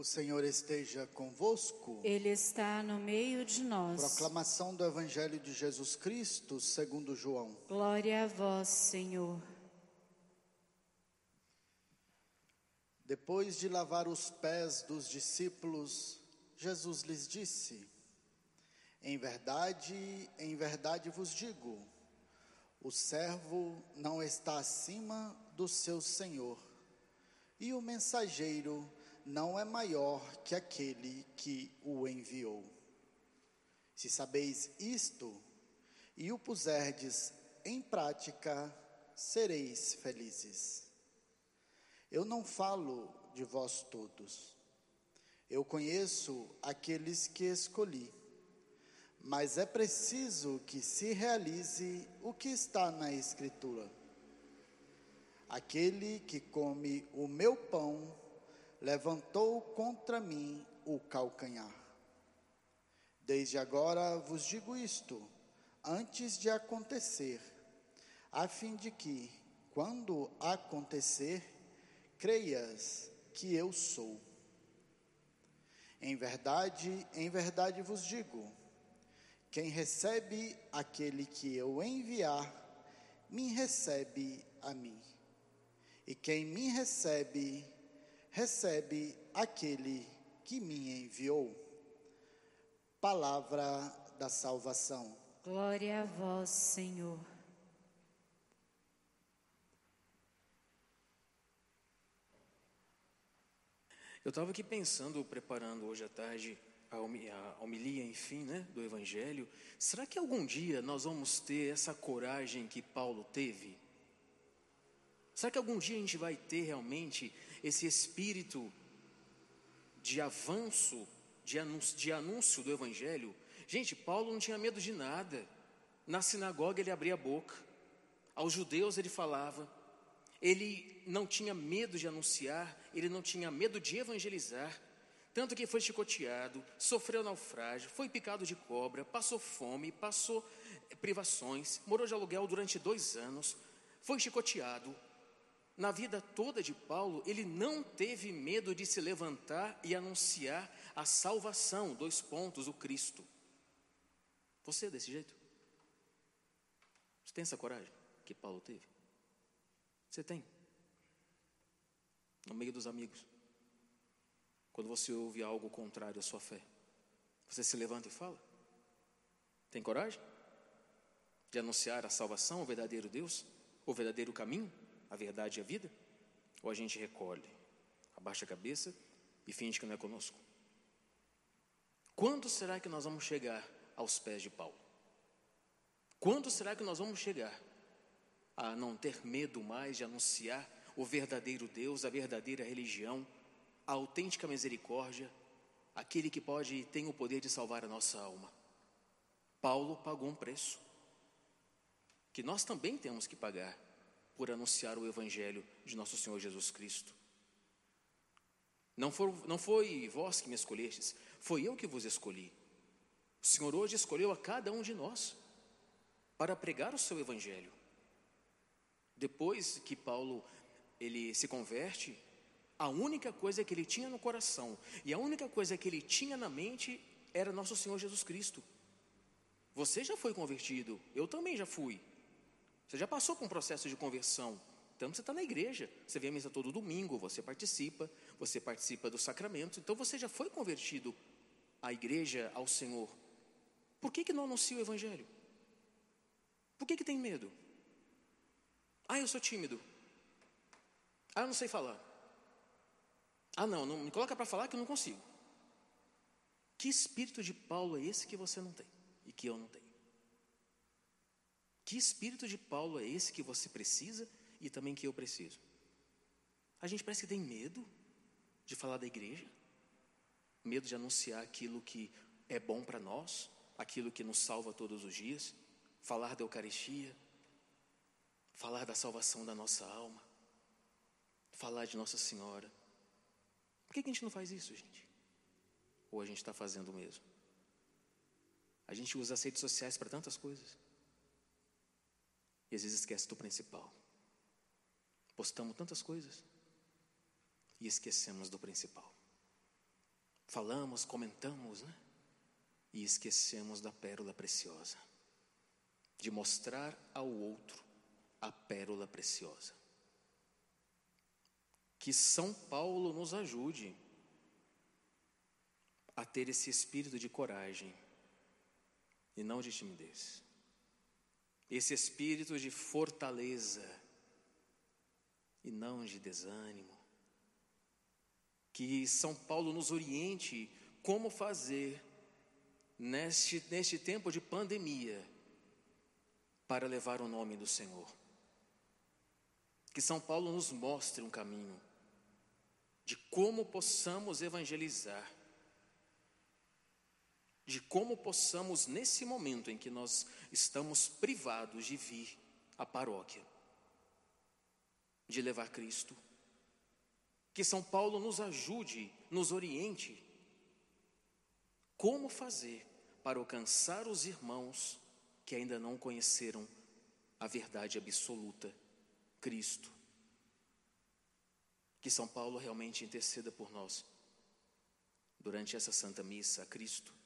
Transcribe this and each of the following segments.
O Senhor esteja convosco. Ele está no meio de nós. Proclamação do Evangelho de Jesus Cristo, segundo João. Glória a vós, Senhor. Depois de lavar os pés dos discípulos, Jesus lhes disse: Em verdade, em verdade vos digo, o servo não está acima do seu senhor, e o mensageiro não é maior que aquele que o enviou. Se sabeis isto e o puserdes em prática, sereis felizes. Eu não falo de vós todos. Eu conheço aqueles que escolhi. Mas é preciso que se realize o que está na Escritura. Aquele que come o meu pão levantou contra mim o calcanhar. Desde agora vos digo isto, antes de acontecer, a fim de que, quando acontecer, creias que eu sou. Em verdade, em verdade vos digo: quem recebe aquele que eu enviar, me recebe a mim. E quem me recebe, recebe aquele que me enviou. Palavra da salvação. Glória a vós, Senhor. Eu estava aqui pensando, preparando hoje à tarde a homilia, enfim, né, do Evangelho. Será que algum dia nós vamos ter essa coragem que Paulo teve? Será que algum dia a gente vai ter realmente esse espírito de avanço, de anúncio, de anúncio do Evangelho? Gente, Paulo não tinha medo de nada. Na sinagoga ele abria a boca, aos judeus ele falava, ele não tinha medo de anunciar, ele não tinha medo de evangelizar, tanto que foi chicoteado, sofreu naufrágio, foi picado de cobra, passou fome, passou privações, morou de aluguel durante dois anos, foi chicoteado, na vida toda de Paulo, ele não teve medo de se levantar e anunciar a salvação, dois pontos, o Cristo. Você é desse jeito? Você tem essa coragem que Paulo teve? Você tem? No meio dos amigos. Quando você ouve algo contrário à sua fé, você se levanta e fala? Tem coragem? De anunciar a salvação, o verdadeiro Deus, o verdadeiro caminho? A verdade e a vida? Ou a gente recolhe, abaixa a cabeça e finge que não é conosco? Quando será que nós vamos chegar aos pés de Paulo? Quando será que nós vamos chegar a não ter medo mais de anunciar o verdadeiro Deus, a verdadeira religião, a autêntica misericórdia, aquele que pode tem o poder de salvar a nossa alma? Paulo pagou um preço que nós também temos que pagar por anunciar o Evangelho de nosso Senhor Jesus Cristo. Não, não foi vós que me escolhestes, foi eu que vos escolhi. O Senhor hoje escolheu a cada um de nós para pregar o seu Evangelho. Depois que Paulo ele se converte, a única coisa que ele tinha no coração e a única coisa que ele tinha na mente era nosso Senhor Jesus Cristo. Você já foi convertido, eu também já fui. Você já passou por um processo de conversão. Tanto você está na igreja, você vem à mesa todo domingo, você participa, você participa do sacramento, então você já foi convertido à igreja, ao Senhor. Por que, que não anuncia o Evangelho? Por que, que tem medo? Ah, eu sou tímido. Ah, eu não sei falar. Ah, não, não me coloca para falar que eu não consigo. Que espírito de Paulo é esse que você não tem e que eu não tenho? Que espírito de Paulo é esse que você precisa e também que eu preciso? A gente parece que tem medo de falar da igreja, medo de anunciar aquilo que é bom para nós, aquilo que nos salva todos os dias, falar da Eucaristia, falar da salvação da nossa alma, falar de Nossa Senhora. Por que a gente não faz isso, gente? Ou a gente está fazendo mesmo? A gente usa as redes sociais para tantas coisas. E às vezes esquece do principal. Postamos tantas coisas e esquecemos do principal. falamos, comentamos, né? E esquecemos da pérola preciosa, de mostrar ao outro a pérola preciosa. Que São Paulo nos ajude a ter esse espírito de coragem e não de timidez. Esse espírito de fortaleza e não de desânimo. Que São Paulo nos oriente como fazer neste, neste tempo de pandemia para levar o nome do Senhor. Que São Paulo nos mostre um caminho de como possamos evangelizar de como possamos, nesse momento em que nós estamos privados de vir à paróquia, de levar Cristo, que São Paulo nos ajude, nos oriente, como fazer para alcançar os irmãos que ainda não conheceram a verdade absoluta, Cristo. Que São Paulo realmente interceda por nós durante essa Santa Missa a Cristo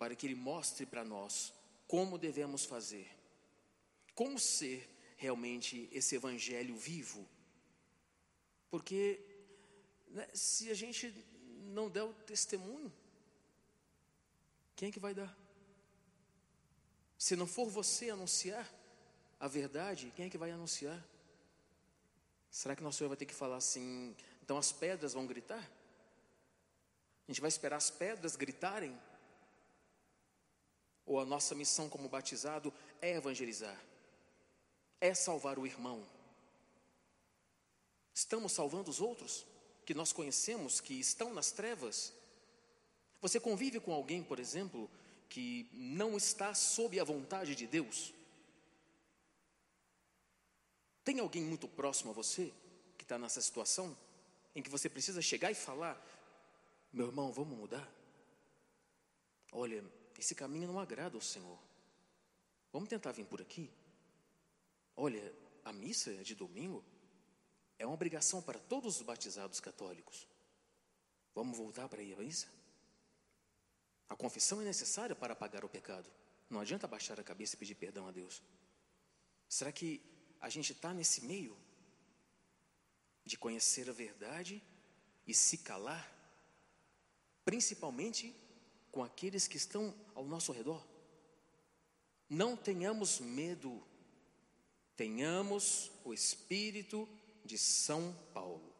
para que Ele mostre para nós como devemos fazer, como ser realmente esse Evangelho vivo. Porque né, se a gente não der o testemunho, quem é que vai dar? Se não for você anunciar a verdade, quem é que vai anunciar? Será que nosso Senhor vai ter que falar assim, então as pedras vão gritar? A gente vai esperar as pedras gritarem ou a nossa missão como batizado é evangelizar, é salvar o irmão. Estamos salvando os outros que nós conhecemos que estão nas trevas. Você convive com alguém, por exemplo, que não está sob a vontade de Deus? Tem alguém muito próximo a você que está nessa situação em que você precisa chegar e falar: meu irmão, vamos mudar? Olha, esse caminho não agrada ao Senhor. Vamos tentar vir por aqui? Olha, a missa de domingo é uma obrigação para todos os batizados católicos. Vamos voltar para ir à missa? A confissão é necessária para apagar o pecado. Não adianta baixar a cabeça e pedir perdão a Deus. Será que a gente está nesse meio de conhecer a verdade e se calar? Principalmente com aqueles que estão ao nosso redor. Não tenhamos medo, tenhamos o espírito de São Paulo.